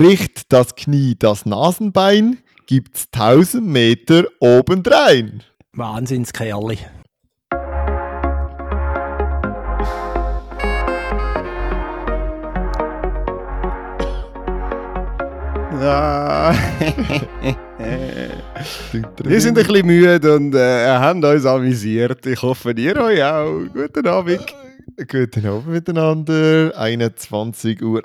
Bricht das Knie das Nasenbein, gibt's 1000 Meter obendrein. Wahnsinnskerli. Ja. Wir sind ein bisschen müde und äh, haben uns amüsiert. Ich hoffe, ihr euch auch. Guten Abend. Guten Abend miteinander. 21.38 Uhr,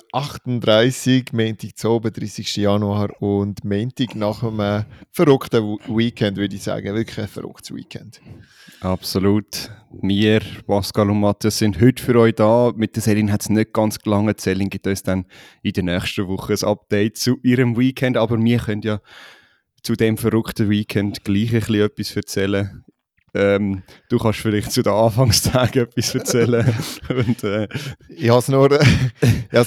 Montag zu oben, 30. Januar und Montag nach einem verrückten Weekend, würde ich sagen. Wirklich ein verrücktes Weekend. Absolut. Wir, Pascal und Matthias, sind heute für euch da. Mit der Selin hat es nicht ganz gelangt. Selin gibt uns dann in der nächsten Woche ein Update zu ihrem Weekend. Aber wir können ja zu dem verrückten Weekend gleich ein bisschen etwas erzählen. Ähm, du kannst vielleicht zu den Anfangstagen etwas erzählen. Und, äh, ich habe es nur,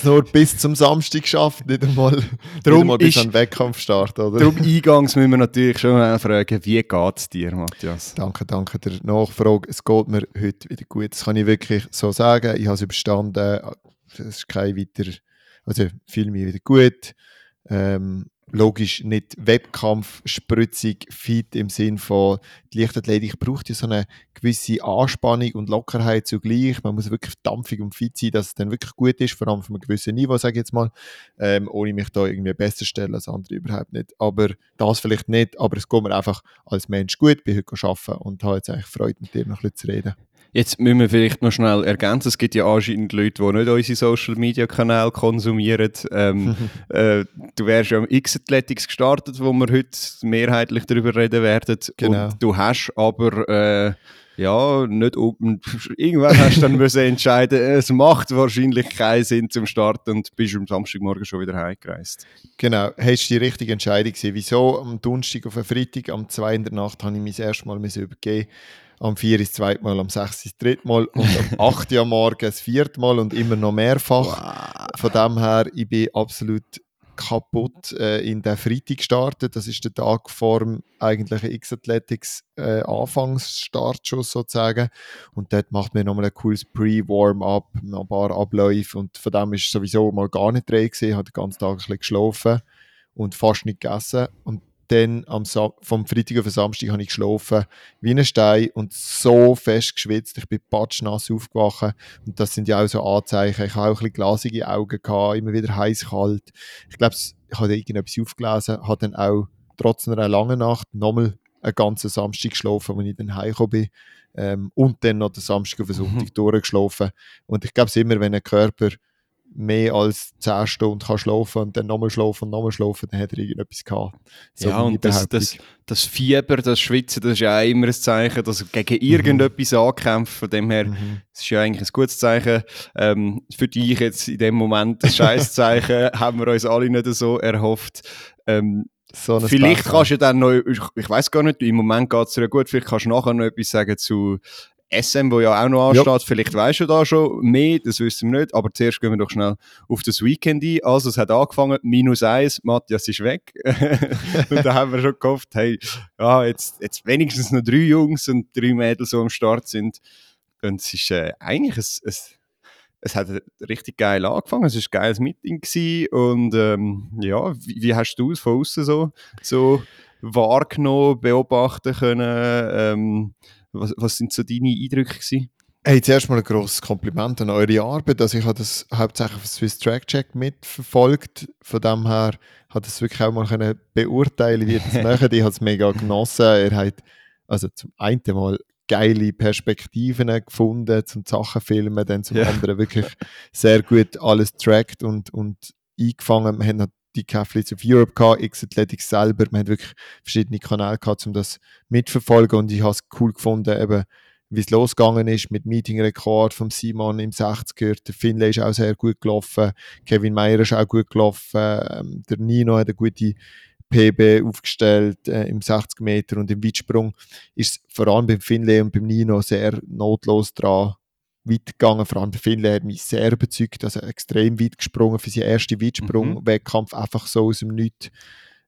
nur bis zum Samstag geschafft, nicht einmal, darum nicht einmal bis an den Wettkampfstart. Oder? Darum eingangs müssen wir natürlich schon mal fragen, wie geht es dir, Matthias? Danke, danke der Nachfrage. Es geht mir heute wieder gut. Das kann ich wirklich so sagen. Ich habe es überstanden. Es ist kein weiter, also fühle mich wieder gut. Ähm, logisch nicht Wettkampf, spritzig, fit im Sinn von die Leichtathletik braucht ja so eine gewisse Anspannung und Lockerheit zugleich. Man muss wirklich dampfig und fit sein, dass es dann wirklich gut ist, vor allem auf einem gewissen Niveau, sage ich jetzt mal, ähm, ohne mich da irgendwie besser stellen als andere überhaupt nicht. Aber das vielleicht nicht, aber es geht mir einfach als Mensch gut, bin heute arbeiten und habe jetzt eigentlich Freude, mit dir noch ein bisschen zu reden. Jetzt müssen wir vielleicht noch schnell ergänzen, es gibt ja anscheinend Leute, die nicht unsere Social Media Kanäle konsumieren. Ähm, äh, du wärst ja am X-Athletics gestartet, wo wir heute mehrheitlich darüber reden werden. Genau. Und du hast aber äh, ja, nicht irgendwann hast du dann müssen entscheiden, es macht wahrscheinlich keinen Sinn zum Starten und bist am Samstagmorgen schon wieder heimgereist. Genau, hast du die richtige Entscheidung gesehen? Wieso am Donnerstag auf den Freitag, am 2. in der Nacht habe ich mich das erste Mal übergeben am 4 ist das zweite Mal, am 6 ist das dritte Mal und am 8 am Morgen das vierte Mal und immer noch mehrfach. Wow. Von dem her, ich bin absolut kaputt äh, in den Freitag gestartet. Das ist der Tag vor dem eigentlichen X-Athletics äh, Anfangsstartschuss sozusagen. Und dort macht man nochmal ein cooles Pre-Warm-up, noch ein paar Abläufe und von dem ist sowieso mal gar nicht drin gewesen. Ich habe den ganzen Tag ein bisschen geschlafen und fast nicht gegessen. Und dann am Sa vom Freitag auf den Samstag habe ich geschlafen wie ein Stein und so fest geschwitzt. Ich bin patschnass aufgewacht und das sind ja auch so Anzeichen. Ich habe auch ein bisschen glasige Augen gehabt, immer wieder heiß kalt. Ich glaube, ich habe irgendetwas aufgelesen, habe dann auch trotz einer langen Nacht nochmal einen ganzen Samstag geschlafen, als ich dann heimgekommen bin. Ähm, und dann noch den Samstag auf den Sonntag mhm. durchgeschlafen. Und ich glaube es immer, wenn ein Körper mehr als 10 Stunden kann schlafen und dann nochmal schlafen und nochmal schlafen, dann hat er irgendetwas gehabt. So ja, und das, das, das, Fieber, das Schwitzen, das ist ja auch immer ein Zeichen, dass er gegen mhm. irgendetwas mhm. ankämpft. Von dem her, mhm. das ist ja eigentlich ein gutes Zeichen. Ähm, für dich jetzt in dem Moment ein Scheißzeichen, haben wir uns alle nicht so erhofft. Ähm, so vielleicht kannst du dann noch, ich, ich weiß gar nicht, im Moment geht es dir gut, vielleicht kannst du nachher noch etwas sagen zu SM, wo ja auch noch ansteht, ja. vielleicht weißt du da schon mehr, das wissen wir nicht, aber zuerst gehen wir doch schnell auf das Weekend ein. Also es hat angefangen, minus eins, Matthias ist weg. und da haben wir schon gehofft, hey, ja, jetzt, jetzt wenigstens noch drei Jungs und drei Mädels so am Start sind. Und es ist äh, eigentlich, es, es, es hat richtig geil angefangen, es war ein geiles Meeting gewesen und ähm, ja, wie, wie, hast du es von außen so, so wahrgenommen, beobachten können? Ähm, was, was sind so deine Eindrücke gewesen? Hey, zuerst mal ein grosses Kompliment an eure Arbeit. Also ich habe das hauptsächlich auf Swiss Track Check mitverfolgt. Von dem her hat es wirklich auch mal können beurteilen, wie ihr das macht. Ich habe es mega genossen. Er hat also zum einen mal geile Perspektiven gefunden zum Sachen filmen, dann zum yeah. anderen wirklich sehr gut alles trackt und, und eingefangen. Wir haben die Cathletes of Europe X-Athletics selber. Wir haben wirklich verschiedene Kanäle gehabt, um das mitzuverfolgen und ich habe es cool gefunden, eben, wie es losgegangen ist mit Meeting-Rekord vom Simon im 60er. Der Finlay ist auch sehr gut gelaufen. Kevin Meyer ist auch gut gelaufen. Ähm, der Nino hat eine gute PB aufgestellt äh, im 60 Meter und im Weitsprung ist vor allem beim Finlay und beim Nino sehr notlos dran weit gegangen. Vor allem der Finlay hat mich sehr überzeugt, also extrem weit gesprungen für seinen ersten Weitsprung-Wettkampf, mhm. einfach so aus dem Nichts.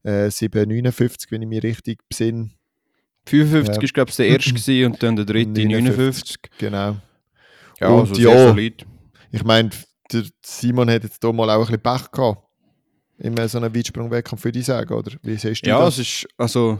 Äh, 7,59, wenn ich mich richtig besinne. 55 ja. ist, glaube ich, der erste und dann der dritte 59. 59. Genau. Ja, und also ja, ich meine, Simon hat jetzt hier mal auch ein bisschen Pech gehabt. in so einem Weitsprung-Wettkampf, würde ich sagen, oder? Wie siehst du ja, das? Ja, es ist, also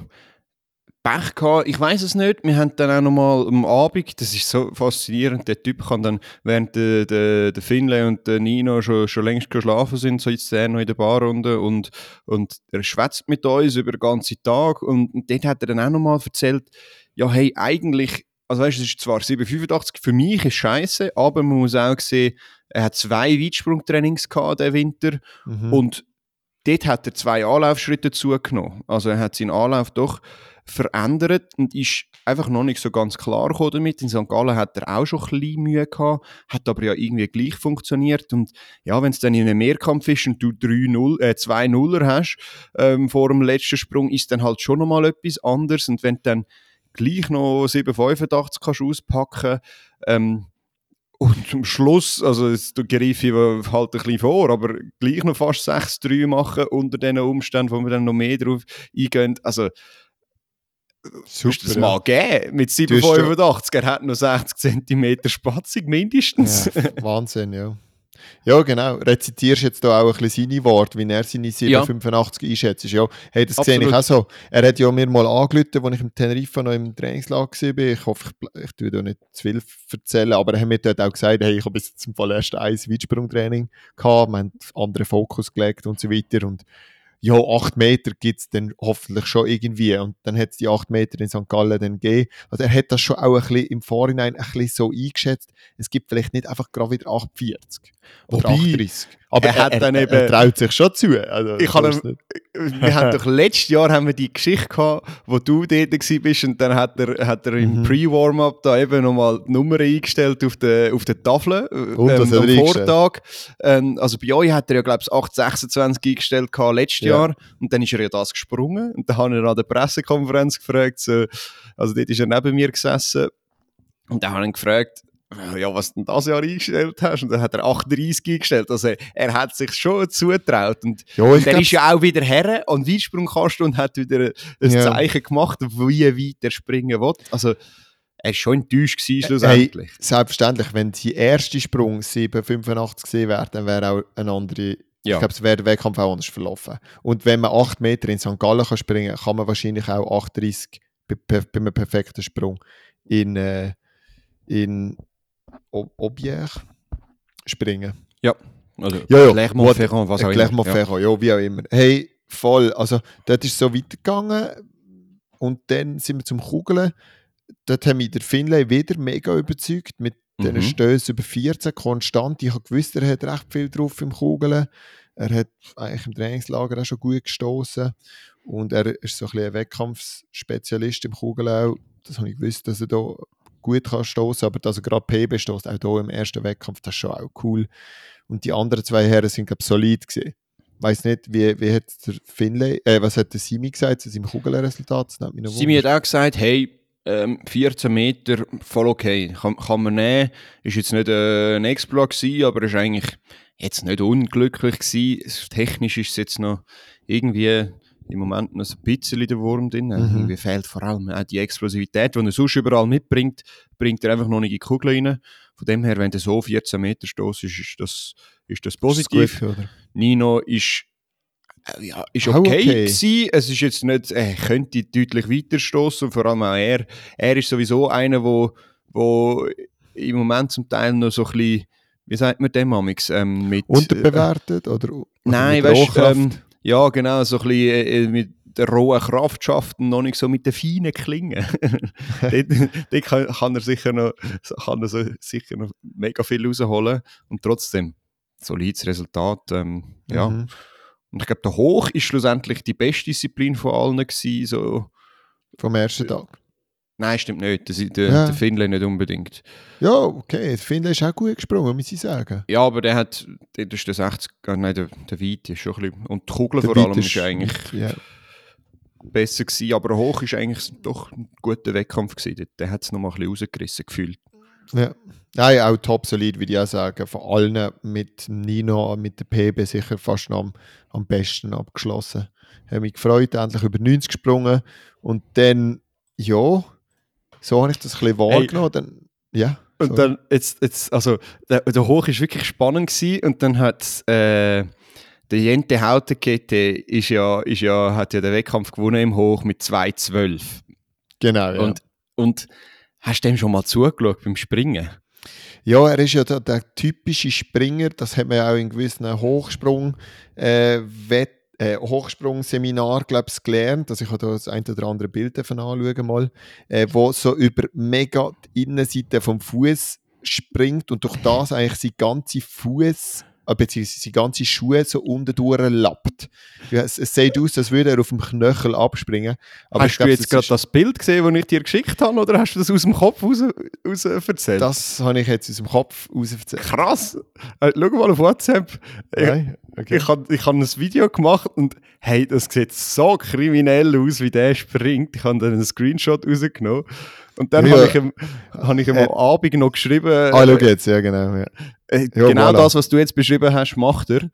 Pech gehabt. Ich weiß es nicht. Wir haben dann auch nochmal am Abend, das ist so faszinierend, der Typ kann dann, während der, der, der Finlay und der Nino schon, schon längst geschlafen sind, so jetzt der noch in der Barrunde und, und er schwätzt mit uns über den ganzen Tag und, und dort hat er dann auch nochmal erzählt, ja hey, eigentlich, also weißt du, es ist zwar 785, für mich ist scheiße, aber man muss auch sehen, er hat zwei Weitsprungtrainings gehabt den Winter mhm. und dort hat er zwei Anlaufschritte zugenommen. Also er hat seinen Anlauf doch verändert und ist einfach noch nicht so ganz klar damit. In St. Gallen hat er auch schon ein bisschen Mühe gehabt, hat aber ja irgendwie gleich funktioniert und ja, wenn es dann in einem Mehrkampf ist und du 3-0, äh, 2-0er hast ähm, vor dem letzten Sprung, ist dann halt schon nochmal etwas anderes und wenn du dann gleich noch 7,85 kannst auspacken ähm, und zum Schluss, also jetzt greife ich halt ein bisschen vor, aber gleich noch fast 6-3 machen unter den Umständen, wo wir dann noch mehr drauf eingehen. Also Super, das ja. mal geben mit 7,85. Er hat noch 60 cm Spatzung mindestens. Ja, Wahnsinn, ja. Ja, genau. Rezitierst jetzt da auch ein bisschen seine Worte, wie er seine 785 ja. einschätzt. Ja, hey, das Absolut. sehe ich auch so. Er hat ja mir mal angerufen, als ich im Teneriffa noch im Trainingslager war. Ich hoffe, ich, ich tue da nicht zu viel erzählen, aber er hat mir dort auch gesagt, hey, ich habe bis jetzt zum Fall erst ein Weitsprungtraining gehabt, wir haben anderen Fokus gelegt und so weiter. Und ja, acht Meter gibt es dann hoffentlich schon irgendwie. Und dann hat es die acht Meter in St. Gallen dann gegeben. Also er hat das schon auch ein bisschen im Vorhinein ein bisschen so eingeschätzt. Es gibt vielleicht nicht einfach gerade wieder 48 oder Wobei, 38. Aber er, hat er, dann eben, er traut sich schon zu. Also, ich kann ihm, wir haben doch letztes Jahr haben wir die Geschichte gehabt, wo du dort bist und dann hat er, hat er im mhm. Pre-Warm-Up da eben nochmal die Nummer eingestellt auf der, auf der Tafel und, ähm, am Vortag. Ähm, also bei euch hat er ja glaube ich 826 eingestellt gehabt letztes ja. Jahr und dann ist er ja das gesprungen und dann habe ich ihn an der Pressekonferenz gefragt, so, also dort ist er neben mir gesessen und dann habe ich ihn gefragt, ja, was du denn das Jahr eingestellt hast? Und dann hat er 38 eingestellt. Also er hat sich schon zutraut. Und, ja, und er ist ja auch wieder her an Weitsprungkasten und hat wieder ein ja. Zeichen gemacht, wie weit er springen will. Also er war schon enttäuscht gewesen, schlussendlich. Hey, selbstverständlich, wenn sein erster Sprung 7,85 gesehen wäre, dann wäre auch ein andere ja. Ich glaube, es wäre der Wettkampf auch anders verlaufen. Und wenn man 8 Meter in St. Gallen kann springen kann, kann man wahrscheinlich auch 38 bei, bei, bei einem perfekten Sprung in, äh, in Objekt springen. Ja, also ja, ja. Clermont-Ferrand, was auch Clermont-Ferrand, ja. ja, wie auch immer. Hey, voll, also dort ist es so weitergegangen und dann sind wir zum Kugeln. Dort haben mich der Finlay wieder mega überzeugt mit mhm. diesen Stößen über 14 konstant. Ich habe gewusst, er hat recht viel drauf im Kugeln. Er hat eigentlich im Trainingslager auch schon gut gestoßen und er ist so ein, bisschen ein Wettkampfspezialist im Kugeln auch. Das habe ich gewusst, dass er da gut kann stoßen, aber dass er gerade PB stößt, auch hier im ersten Wettkampf, das ist schon auch cool. Und die anderen zwei Herren sind, glaube ich, solid gesehen. Ich weiß nicht, wie, wie hat der Finlay, äh, was hat der Simi gesagt zu seinem Kugelresultat? Simi hat auch gesagt, hey, ähm, 14 Meter, voll okay, kann, kann man nehmen. Ist jetzt nicht äh, ein Exploit gewesen, aber ist eigentlich jetzt nicht unglücklich gewesen. Technisch ist es jetzt noch irgendwie im Moment noch ein bisschen der Wurm drin. Mhm. Irgendwie fehlt vor allem auch die Explosivität, die er sonst überall mitbringt, bringt er einfach noch nicht in die Kugel rein. Von dem her, wenn er so 14 Meter stoßt, ist, ist, das, ist das positiv. Ist gut, Nino ist ja, ist okay, okay. Gewesen. Es ist jetzt nicht, er könnte deutlich weiter stoßen und vor allem auch er. Er ist sowieso einer, wo, wo im Moment zum Teil noch so ein bisschen, wie sagt man dem, Amix? Ähm, mit, Unterbewertet oder, oder Nein, weißt du, ähm, ja, genau, so ein bisschen äh, äh, mit der rohen Kraftschaft und noch nicht so mit den feinen Klingen. dort, dort kann, kann, er sicher noch, kann er so, sicher noch mega viel rausholen und trotzdem solides Resultat. Ähm, ja. Mhm. Und ich glaube, der Hoch ist schlussendlich die beste Disziplin von allen gewesen, so. Vom ersten Tag? Nein, stimmt nicht. Der, der, ja. der Finlay nicht unbedingt. Ja, okay. Der Finlay ist auch gut gesprungen, muss ich sagen. Ja, aber der hat, der ist der 60, äh, nein, der, der Weite ist schon ein bisschen, und die Kugel der vor allem ist, ist eigentlich ja. besser gewesen, aber hoch ist eigentlich doch ein guter Wettkampf gewesen. Der hat es nochmal ein bisschen rausgerissen gefühlt. Ja. Nein, auch top solid, würde ich auch sagen. Von allen mit Nino, mit der PB sicher fast noch am, am besten abgeschlossen. Ich habe mich gefreut, endlich über 90 gesprungen und dann, ja, so habe ich das ein bisschen wahrgenommen. Hey. Dann, ja, und dann, jetzt, jetzt, also, der, der Hoch war wirklich spannend gewesen, und dann hat äh, der Jente Hautekette ist ja, ist ja, hat ja den Wettkampf gewonnen im Hoch mit 2,12. Genau, ja. Und, und hast du dem schon mal zugeschaut beim Springen? Ja, er ist ja der, der, typische Springer, das hat man ja auch in gewissen Hochsprung äh, Wett äh, Hochsprungseminar, ich, gelernt. Also ich habe da das ein oder andere Bild davon anschauen mal, äh, wo so über mega die Innenseite vom Fuß springt und durch das eigentlich sein ganze Fuß beziehungsweise seine ganze Schuhe so unten durchlappt. Ja, es, es sieht aus, als würde er auf dem Knöchel abspringen. Aber hast glaub, du jetzt gerade das Bild gesehen, das ich dir geschickt habe, oder hast du das aus dem Kopf raus, raus erzählt? Das habe ich jetzt aus dem Kopf raus erzählt. Krass! Äh, schau mal auf WhatsApp. Nein, okay. Ich, habe ich hab ein Video gemacht und hey, das sieht so kriminell aus, wie der springt. Ich habe dann einen Screenshot rausgenommen. Und dann ja. habe ich ihm, hab ich ihm äh, am Abend noch geschrieben. Ah, schau jetzt, ja, genau. Ja. Äh, ja, genau voilà. das, was du jetzt beschrieben hast, macht er.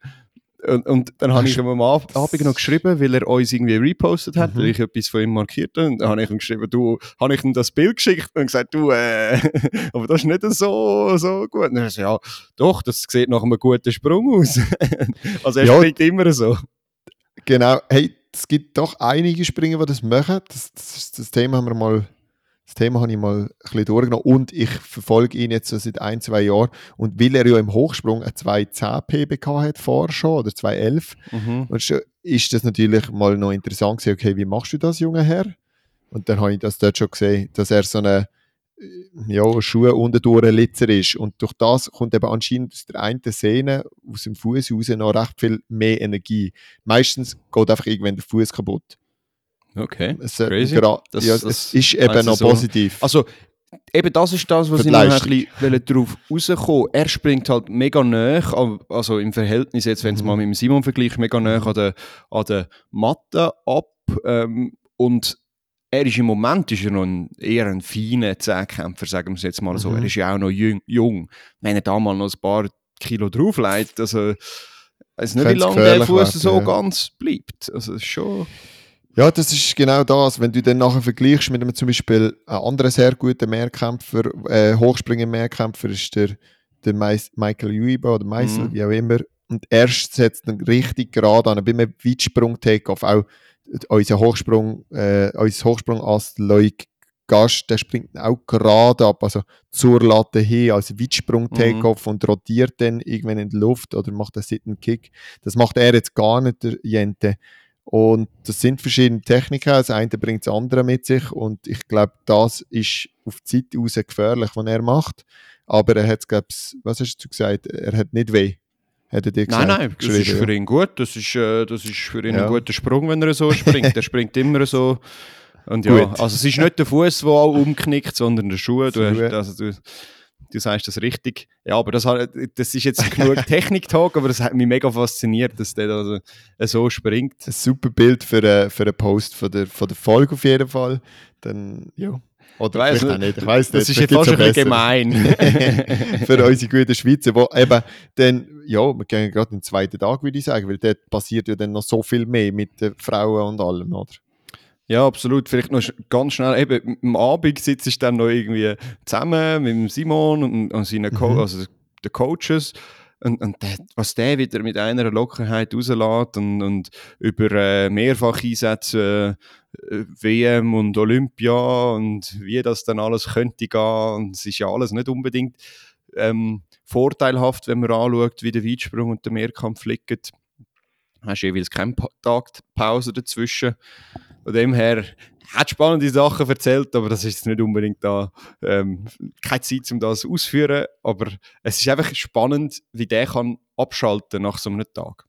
Und, und dann habe ich ihm am Abend noch geschrieben, weil er uns irgendwie repostet hat, mhm. weil ich etwas von ihm markiert habe. Und dann habe ich ihm geschrieben, du, habe ich ihm das Bild geschickt und gesagt, du, äh, aber das ist nicht so, so gut. Und er sagt, ja, doch, das sieht nach einem guten Sprung aus. also er ja. springt immer so. Genau, hey, es gibt doch einige Springer, die das machen. Das, das, das Thema haben wir mal das Thema habe ich mal ein bisschen durchgenommen und ich verfolge ihn jetzt so seit ein, zwei Jahren. Und weil er ja im Hochsprung ein 210 PBK hat vorher schon oder 211, mhm. ist das natürlich mal noch interessant gewesen, okay, wie machst du das, junger Herr? Und dann habe ich das dort schon gesehen, dass er so eine ja, Schuhe unten Litzer ist. Und durch das kommt eben anscheinend aus der einen Sehne, aus dem Fuß raus, noch recht viel mehr Energie. Meistens geht einfach irgendwann der Fuß kaputt. Okay, es, äh, crazy. Das, ja, das es ist eben noch so. positiv. Also, eben das ist das, was ich noch ein bisschen darauf rauskommen Er springt halt mega nah, also im Verhältnis jetzt, wenn es mhm. mal mit dem Simon vergleicht, mega nah an der, an der Matte ab. Ähm, und er ist im Moment ist er noch ein, eher ein feiner Zehnkämpfer, sagen wir es jetzt mal so. Mhm. Er ist ja auch noch jung, jung. Wenn er da mal noch ein paar Kilo drauflegt, also ich weiß nicht, wie lange der Fuß so ja. ganz bleibt. Also schon... Ja, das ist genau das. Wenn du dann nachher vergleichst mit einem zum Beispiel einen anderen sehr guten Mehrkämpfer, äh, Hochspringer-Mehrkämpfer ist der, der Michael Uiba oder Meisel, mhm. wie auch immer. Und er setzt dann richtig gerade an, bei einem Weitsprung-Takeoff. Auch unser Hochsprung, äh, unser Hochsprung-Ast Leuk Gast, der springt auch gerade ab, also zur Latte hin, als Weitsprung-Takeoff mhm. und rotiert dann irgendwann in die Luft oder macht einen Sit-and-Kick. Das macht er jetzt gar nicht, der Jente. Und das sind verschiedene Techniken. Das eine bringt das andere mit sich. Und ich glaube, das ist auf die Zeit raus gefährlich, was er macht. Aber er hat, glaube was hast du gesagt? Er hat nicht weh. Hat er dir gesagt, nein, nein, das ist für ihn gut. Das ist, äh, das ist für ihn ja. ein guter Sprung, wenn er so springt. er springt immer so. Und ja, also es ist nicht der Fuß, der auch umknickt, sondern der Schuh. Du hast, also du, du sagst das richtig. Ja, aber das, das ist jetzt genug Technik-Talk, aber das hat mich mega fasziniert, dass der da so springt. Ein super Bild für, äh, für einen Post von der, von der Folge auf jeden Fall. Dann, ja. Oder weiss vielleicht nicht, ich nicht. Das ist jetzt fast ein bisschen gemein. für unsere guten Schweizer, wo eben dann, ja, wir gehen gerade den zweiten Tag, würde ich sagen, weil dort passiert ja dann noch so viel mehr mit den Frauen und allem, oder? Ja, absolut. Vielleicht noch ganz schnell, eben am Abend sitze ich dann noch irgendwie zusammen mit Simon und, und seinen Co mhm. also den Coaches. Und, und der, was der wieder mit einer Lockerheit rauslässt und, und über äh, Mehrfacheinsätze äh, WM und Olympia und wie das dann alles könnte gehen. Und es ist ja alles nicht unbedingt ähm, vorteilhaft, wenn man anschaut, wie der Weitsprung und der Mehrkampf liegen. Hast jeweils keine Tagpause dazwischen. Von dem her hat spannende Sachen erzählt, aber das ist nicht unbedingt da. Ähm, keine Zeit, um das auszuführen. Aber es ist einfach spannend, wie der kann abschalten nach so einem Tag.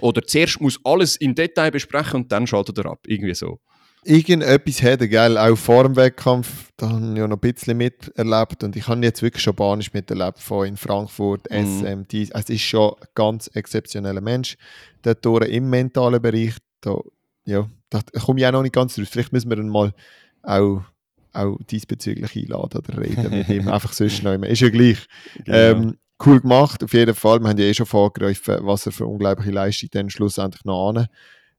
Oder zuerst muss alles im Detail besprechen und dann schaltet er ab. Irgendwie so. Irgendetwas er, gell? Auch vor dem Wettkampf, da habe ich ja noch ein bisschen miterlebt und ich habe jetzt wirklich schon Spanisch miterlebt von in Frankfurt, mhm. SM, dies. Es ist schon ein ganz exzeptioneller Mensch. Dort im mentalen Bereich, da, ja, da komme ich auch noch nicht ganz raus. Vielleicht müssen wir dann mal auch, auch diesbezüglich einladen oder reden mit ihm. Einfach sonst noch immer. Ist ja gleich. Genau. Ähm, cool gemacht, auf jeden Fall. Wir haben ja eh schon vorgegriffen, was er für unglaubliche Leistung dann schlussendlich noch angebracht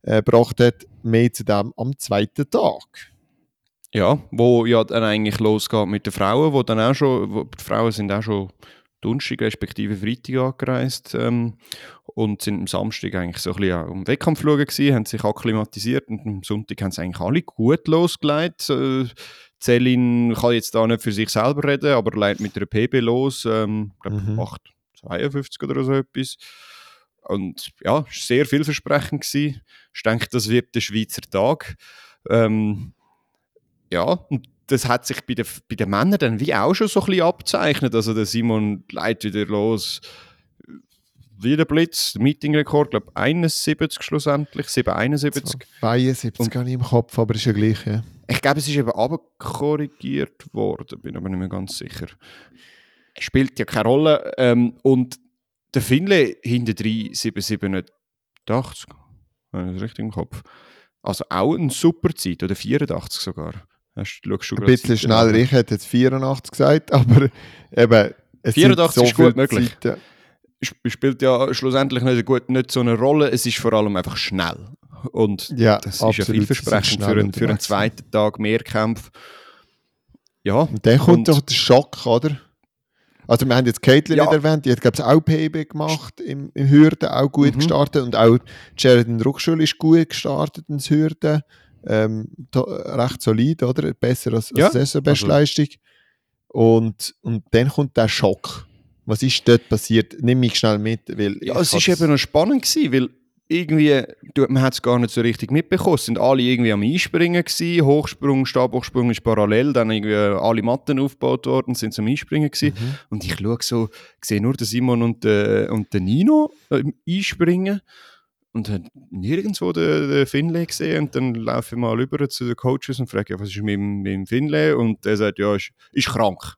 äh, hat. Mehr zu dem am zweiten Tag. Ja, wo ja dann eigentlich losgeht mit den Frauen, wo dann auch schon, wo, die Frauen sind auch schon Donnerstag respektive Freitag angereist ähm, und sind am Samstag eigentlich so ein bisschen am Wettkampf schauen gewesen, haben sich akklimatisiert und am Sonntag haben sie eigentlich alle gut losgelegt. Äh, Celine kann jetzt da nicht für sich selber reden, aber leitet mit einer PB los, ähm, ich glaube mhm. 52 oder so etwas. Und ja, es war sehr vielversprechend. Gewesen. Ich denke, das wird der Schweizer Tag. Ähm, ja, und das hat sich bei den, bei den Männern dann wie auch schon so ein bisschen abzeichnet. Also der Simon leitet wieder los. Wie der Blitz, Meetingrekord, glaube ich, 71 schlussendlich, 771. 72 gar nicht im Kopf, aber ist ja gleich, ja. Ich glaube, es ist eben korrigiert worden, bin aber nicht mehr ganz sicher. Spielt ja keine Rolle. Ähm, und der Finlay hinter 3, 787, habe ich das richtig im Kopf. Also auch eine super Zeit, oder 84 sogar. Hast, du ein bisschen schneller, ich hätte jetzt 84 gesagt, aber eben, es 84 so ist gut möglich. Zeiten. Spielt ja schlussendlich nicht, gut, nicht so eine Rolle, es ist vor allem einfach schnell. Und ja, das absolut, ist ja vielversprechend für, einen, für einen zweiten Tag Mehrkampf. Ja. Und dann kommt doch der Schock, oder? Also wir haben jetzt Caitlin ja. nicht erwähnt, die hat glaube ich auch PB gemacht im, im Hürden, auch gut mhm. gestartet und auch Jared in Ruckschule ist gut gestartet ins Hürden ähm, recht solid, oder? Besser als, ja. als Saisonbestleistung. Also. Und, und dann kommt der Schock. Was ist dort passiert? Nimm mich schnell mit. Weil ja, es war eben noch spannend, gewesen, weil irgendwie, man hat es gar nicht so richtig mitbekommen. Es sind alle irgendwie am Einspringen gewesen. Hochsprung, Stabhochsprung ist parallel, dann irgendwie alle Matten aufgebaut worden, sind zum Einspringen gewesen. Mhm. Und ich schaue so, sehe nur den Simon und den, und den Nino äh, einspringen und hat nirgendwo den, den Finlay gesehen. Und dann laufe ich mal rüber zu den Coaches und frage, was ist mit, mit dem Finlay? Und der sagt, ja, ist, ist krank.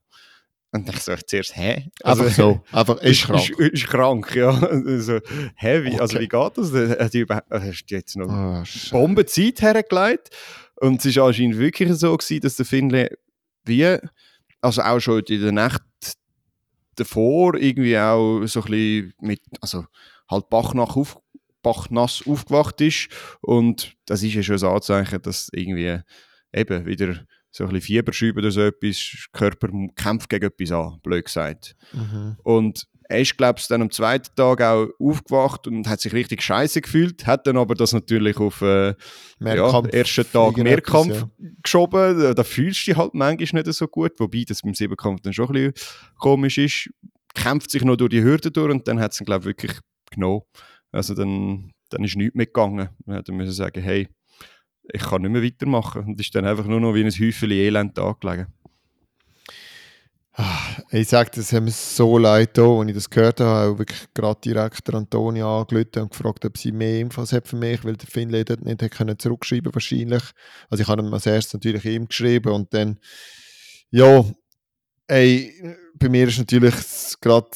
Und ich sage zuerst, hä? Also, einfach so, einfach ist krank. Ist, ist, krank, ja. Also, hä, wie, also, okay. also wie geht das? Hast du, hast du jetzt noch oh, Bombenzeit hergelegt? Und es war anscheinend wirklich so, gewesen, dass der Finlay wie, also auch schon in der Nacht davor irgendwie auch so ein bisschen mit, also halt Bachnach auf, bachnass aufgewacht ist. Und das ist ja schon ein Anzeichen, dass irgendwie eben wieder so ein bisschen Fieber schreiben oder so etwas, Körper kämpft gegen etwas an, blöd gesagt. Mhm. Und er ist, glaube ich, dann am zweiten Tag auch aufgewacht und hat sich richtig scheiße gefühlt, hat dann aber das natürlich auf äh, ja, ersten Tag Mehrkampf etwas, ja. geschoben. Da fühlst du dich halt manchmal nicht so gut, wobei das beim Siebenkampf dann schon ein bisschen komisch ist. Kämpft sich noch durch die Hürde durch und dann hat es ihn, glaube ich, wirklich genommen. Also dann, dann ist nichts mehr gegangen. Man musste sagen, hey, ich kann nicht mehr weitermachen. Und ist dann einfach nur noch wie ein Häufchen Elend angelegen. Ah, ich sage, das haben mir so leid da, als ich das gehört habe, auch wirklich gerade direkt der Antonia angerufen und gefragt, ob sie mehr Infos hat für mich, weil der Finlay dort nicht können zurückschreiben wahrscheinlich. Also ich habe ihm als erstes natürlich ihm geschrieben und dann, ja, ey, bei mir ist natürlich gerade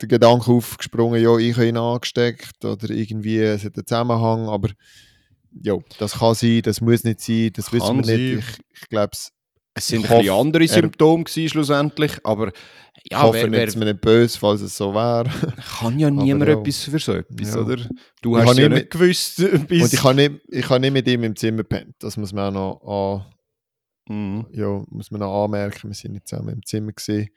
der Gedanke aufgesprungen, ja, ich habe ihn angesteckt oder irgendwie, es hat einen Zusammenhang, aber ja, das kann sein, das muss nicht sein, das kann wissen wir nicht. Ich, ich glaube, es es sind ein bisschen andere Symptome gewesen, schlussendlich, aber ja, ich hoffe wer, wer, nicht, mir nicht böse, falls es so wäre. Kann ja niemand etwas für so etwas, ja. oder? Du ich hast ja nicht gewusst. Bis und ich habe nicht, ich nicht mit ihm im Zimmer gepennt. Das muss man auch noch, an, mhm. ja, muss man noch anmerken. Wir sind nicht zusammen im Zimmer gesehen.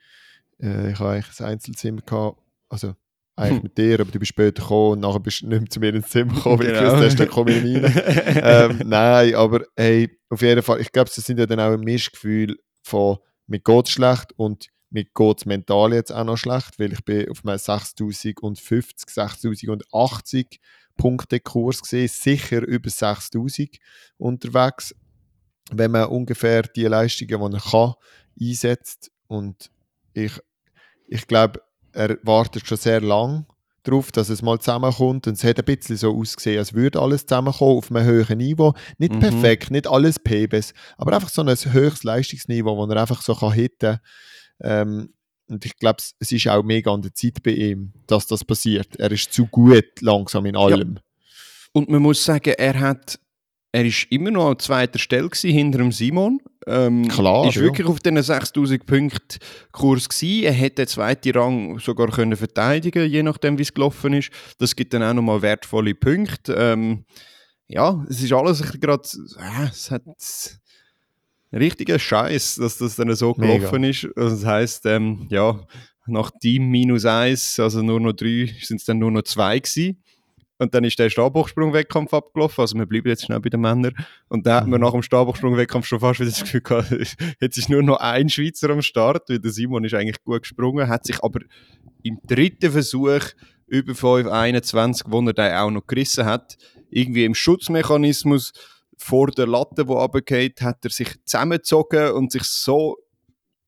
Äh, ich habe eigentlich ein Einzelzimmer gehabt also eigentlich hm. mit dir, aber du bist später gekommen und nachher bist du nicht mehr zu mir ins Zimmer gekommen, weil genau. du hast, dann komme ich rein. ähm, nein, aber hey, auf jeden Fall, ich glaube, es sind ja dann auch ein Mischgefühl von mir geht schlecht und mir geht es mental jetzt auch noch schlecht, weil ich bin auf meinem 6050, 6080 Punkte Kurs gesehen, sicher über 6000 unterwegs, wenn man ungefähr die Leistungen, die er kann, einsetzt und ich, ich glaube, er wartet schon sehr lang darauf, dass es mal zusammenkommt. Und es hat ein bisschen so ausgesehen, als würde alles zusammenkommen auf einem höheren Niveau. Nicht mhm. perfekt, nicht alles PBs, aber einfach so ein höchstes Leistungsniveau, wo er einfach so kann hitten ähm, und ich glaube, es ist auch mega an der Zeit bei ihm, dass das passiert. Er ist zu gut langsam in allem. Ja. Und man muss sagen, er hat er ist immer noch an zweiter Stelle hinter dem Simon. Ähm, Klar. Ist ja. wirklich auf diesen 6000 Punkten Kurs gewesen. Er hätte den zweiten Rang sogar können verteidigen, je nachdem wie es gelaufen ist. Das gibt dann auch nochmal wertvolle Punkte. Ähm, ja, es ist alles gerade, äh, es hat richtiger Scheiß, dass das dann so gelaufen Mega. ist. Das heißt, ähm, ja, nach Team minus eins, also nur noch drei, sind es dann nur noch zwei gewesen. Und dann ist der Stabhochsprung-Wettkampf abgelaufen. Also wir bleiben jetzt schnell bei den Männern. Und dann hat man mhm. nach dem Stabhochsprung-Wettkampf schon fast wieder das Gefühl gehabt, jetzt ist nur noch ein Schweizer am Start, weil der Simon ist eigentlich gut gesprungen, hat sich aber im dritten Versuch über 5,21, wo er den auch noch gerissen hat, irgendwie im Schutzmechanismus vor der Latte, wo runtergeht, hat er sich zusammengezogen und sich so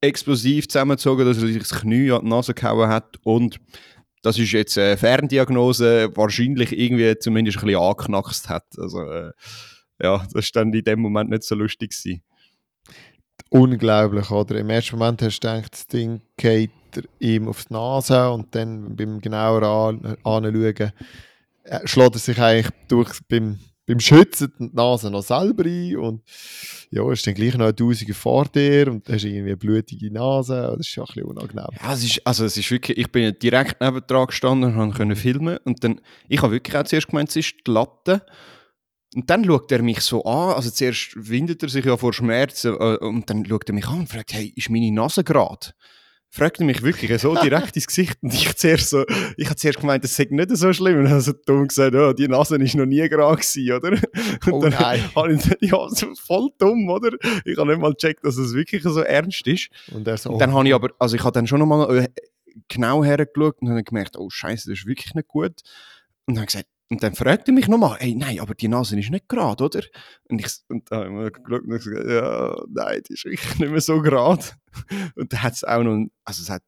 explosiv zusammengezogen, dass er sich das Knie an die Nase gehauen hat und das ist jetzt eine Ferndiagnose, wahrscheinlich irgendwie zumindest ein bisschen angeknackst hat. Also äh, ja, das war dann in dem Moment nicht so lustig. Gewesen. Unglaublich, oder? Im ersten Moment hast du gedacht, das Ding geht ihm auf die Nase und dann beim genauer anschauen, äh, schlägt er sich eigentlich durch beim beim Schützen die Nase noch selber ein und ja, ist dann gleich noch ein Tausiger vor dir und hast irgendwie eine blutige Nase. Das ist schon ein bisschen unangenehm. Ja, es ist, also es ist wirklich, ich bin direkt neben dran gestanden und konnte filmen und dann, ich habe wirklich auch zuerst gemeint, es ist die Latte. Und dann schaut er mich so an, also zuerst windet er sich ja vor Schmerzen äh, und dann schaut er mich an und fragt, hey, ist meine Nase gerade? Fragte mich wirklich so direkt ins Gesicht und ich zuerst so, ich habe zuerst gemeint, das sei nicht so schlimm und dann so dumm gesagt, oh, die Nase ist noch nie gerade gewesen, oder? Und oh dann habe ich, ja, so voll dumm, oder? Ich habe nicht mal gecheckt, dass es wirklich so ernst ist. Und, so, und dann habe ich aber, also ich habe dann schon nochmal äh, genau hergeschaut und habe gemerkt, oh Scheiße, das ist wirklich nicht gut. Und dann habe gesagt, und dann fragte er mich nochmal, ey, nein, aber die Nase ist nicht gerade, oder? Und ich und da habe ich geschaut und gesagt, ja, nein, die ist wirklich nicht mehr so gerade. Und dann hat es auch noch, also es hat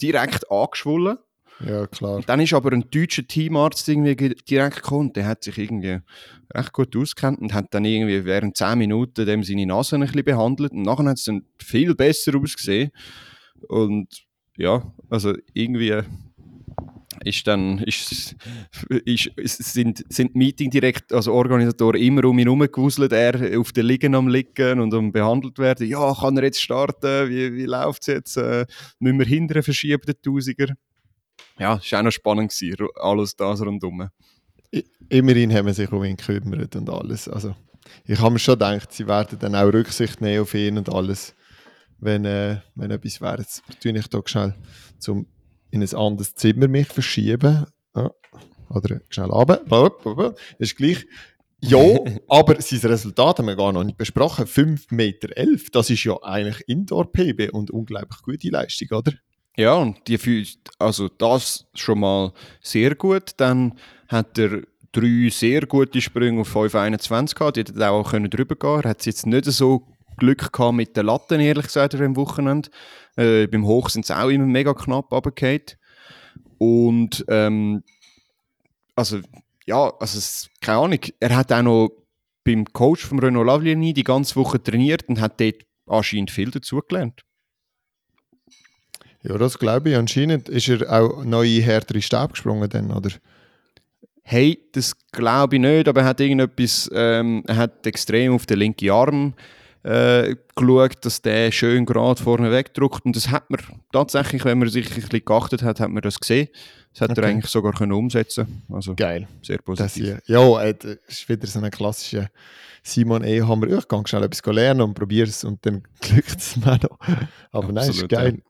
direkt angeschwollen. Ja, klar. Und dann ist aber ein deutscher Teamarzt irgendwie direkt gekommen, der hat sich irgendwie recht gut auskennt und hat dann irgendwie während 10 Minuten dem seine Nase ein bisschen behandelt und nachher hat es dann viel besser ausgesehen. Und ja, also irgendwie ist dann ist, ist, sind, sind Meeting direkt, also Organisatoren immer um ihn herumgewuselt, er auf der Liegen am Liegen und um behandelt werden. Ja, kann er jetzt starten? Wie, wie läuft es jetzt? Äh, müssen wir hinterher verschieben, den Tausiger? Ja, es war auch noch spannend, gewesen, alles das rundherum. Immerhin haben wir sich um ihn gekümmert und alles. Also, ich habe mir schon gedacht, sie werden dann auch Rücksicht nehmen auf ihn und alles, wenn, äh, wenn etwas wäre. Jetzt tue ich hier schnell zum in ein anderes Zimmer mich verschieben. Ja. Oder schnell runter. Ist gleich. Ja, aber sein Resultat haben wir gar noch nicht besprochen. 5,11 Meter. Elf, das ist ja eigentlich Indoor-PB und unglaublich gute Leistung, oder? Ja, und die fühlt, also das schon mal sehr gut. Dann hat er drei sehr gute Sprünge auf 5,21 gehabt. Die hätten auch können drüber gehen. Er hat jetzt nicht so Glück gehabt mit den Latten, ehrlich gesagt, am Wochenende. Äh, beim Hoch sind sie auch immer mega knapp runtergefallen. Und ähm, also, ja, also es, keine Ahnung, er hat auch noch beim Coach von Renault Lavliani die ganze Woche trainiert und hat dort anscheinend viel dazugelernt. Ja, das glaube ich. Anscheinend ist er auch neue härtere Stab gesprungen dann, oder? Hey, das glaube ich nicht, aber er hat irgendetwas, ähm, er hat extrem auf den linken Arm äh, geschaut, dass der schön gerade vorne wegdruckt. Und das hat man tatsächlich, wenn man sich ein bisschen geachtet hat, hat man das gesehen. Das hat okay. er eigentlich sogar können umsetzen Also Geil. Sehr positiv. Das ja, äh, das ist wieder so eine klassische Simon E. Hammer. Ich gehe schnell etwas lernen und probiere es und dann glückt es mir noch. Aber Absolut, nein, ist geil.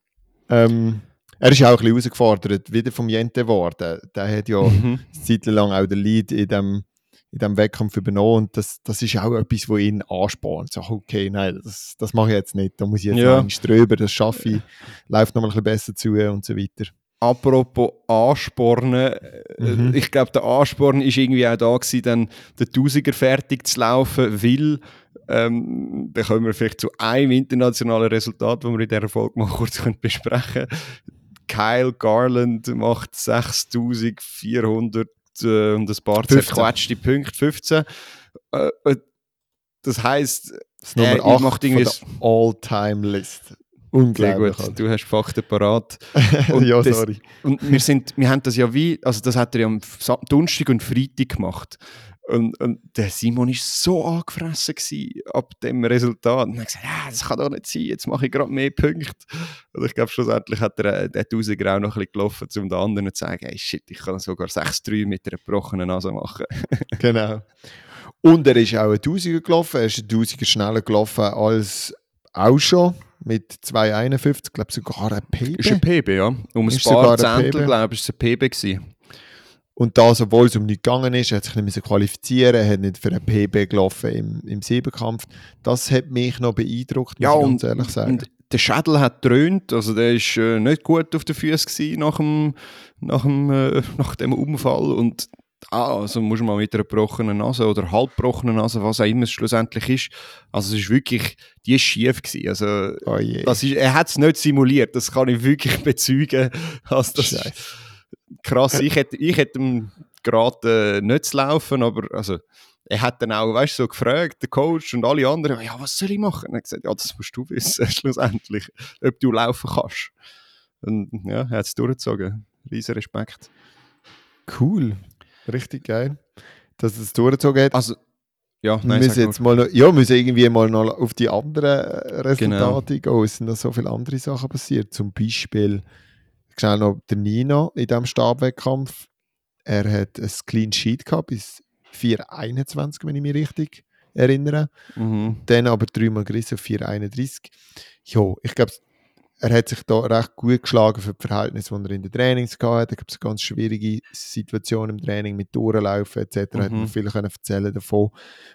Ja. Ähm, er ist ja auch ein bisschen herausgefordert, wieder vom Jente geworden. Der hat ja mhm. eine Zeit lang auch den Lead in dem in diesem Wettkampf übernommen und das, das ist auch etwas, was ihn anspornt. So, okay, nein, das, das mache ich jetzt nicht, da muss ich jetzt ja. drüber, das schaffe ich, läuft noch mal ein bisschen besser zu und so weiter. Apropos Anspornen, äh, mhm. ich glaube, der Ansporn ist irgendwie auch da gewesen, dann den Tausiger fertig zu laufen, weil ähm, dann kommen wir vielleicht zu einem internationalen Resultat, das wir in dieser Folge mal kurz besprechen können. Kyle Garland macht 6400 äh, und ein paar zerquetschte Punkte, 15. Äh, äh, das heisst, das Nummer äh, 8 macht irgendwie All-Time-List. Unglaublich. Sehr gut. Du hast Fakten parat. ja, das, sorry. Und wir, sind, wir haben das ja wie, also das hat er ja am Donnerstag und Freitag gemacht. Und, und der Simon war so angefressen ab dem Resultat. Und er hat gesagt, ja, das kann doch nicht sein, jetzt mache ich gerade mehr Punkte. Und ich glaube, schlussendlich hat er den Tausiger auch noch ein bisschen gelaufen, um den anderen zu sagen, hey, shit, ich kann sogar 6-3 mit einer gebrochenen Nase machen. genau. Und er ist auch ein Tausiger gelaufen, er ist ein Tausiger schneller gelaufen als auch schon mit 2,51, glaube sogar ein PB. Ist ein PB, ja. Um ein paar Zehntel, glaube ich, ist es ein PB gewesen. Und das, obwohl es um nichts gegangen ist, er hat sich nicht mehr qualifizieren, er hat nicht für einen PB gelaufen im, im Siebenkampf. Das hat mich noch beeindruckt, muss ja, ich ganz ehrlich sagen. Und der Schädel hat dröhnt, also der ist äh, nicht gut auf den Füßen nach dem, nach dem, äh, nach dem Unfall und ah, also muss man mal mit einer gebrochenen Nase oder halbgebrochenen Nase, was auch immer es schlussendlich ist. Also es ist wirklich, die ist schief gewesen. Also oh das ist, er hat es nicht simuliert, das kann ich wirklich bezeugen. Also das Scheiße krass. Ich hätte, ich hätte ihm gerade äh, nicht zu laufen, aber also, er hat dann auch, weißt so gefragt, der Coach und alle anderen, ja, was soll ich machen? Und er hat gesagt, ja, das musst du wissen, schlussendlich, ob du laufen kannst. Und ja, er hat es durchgezogen. Riesen Respekt. Cool. Richtig geil, dass es durchgezogen hat. Also, ja, nein, wir müssen jetzt mal noch, ja, müssen irgendwie mal noch auf die anderen Resultate genau. gehen. Es sind noch so viele andere Sachen passiert. Zum Beispiel schnell noch der Nino in diesem Stabwettkampf. Er hat ein Clean Sheet gehabt bis 4,21, wenn ich mich richtig erinnere. Mhm. Dann aber dreimal gerissen auf 4,31. Ja, ich glaube, er hat sich da recht gut geschlagen für die Verhältnisse, die er in den Trainings hatte. Da gab es eine ganz schwierige Situation im Training mit Durchlaufen etc. Mhm. Hat man viel können erzählen davon.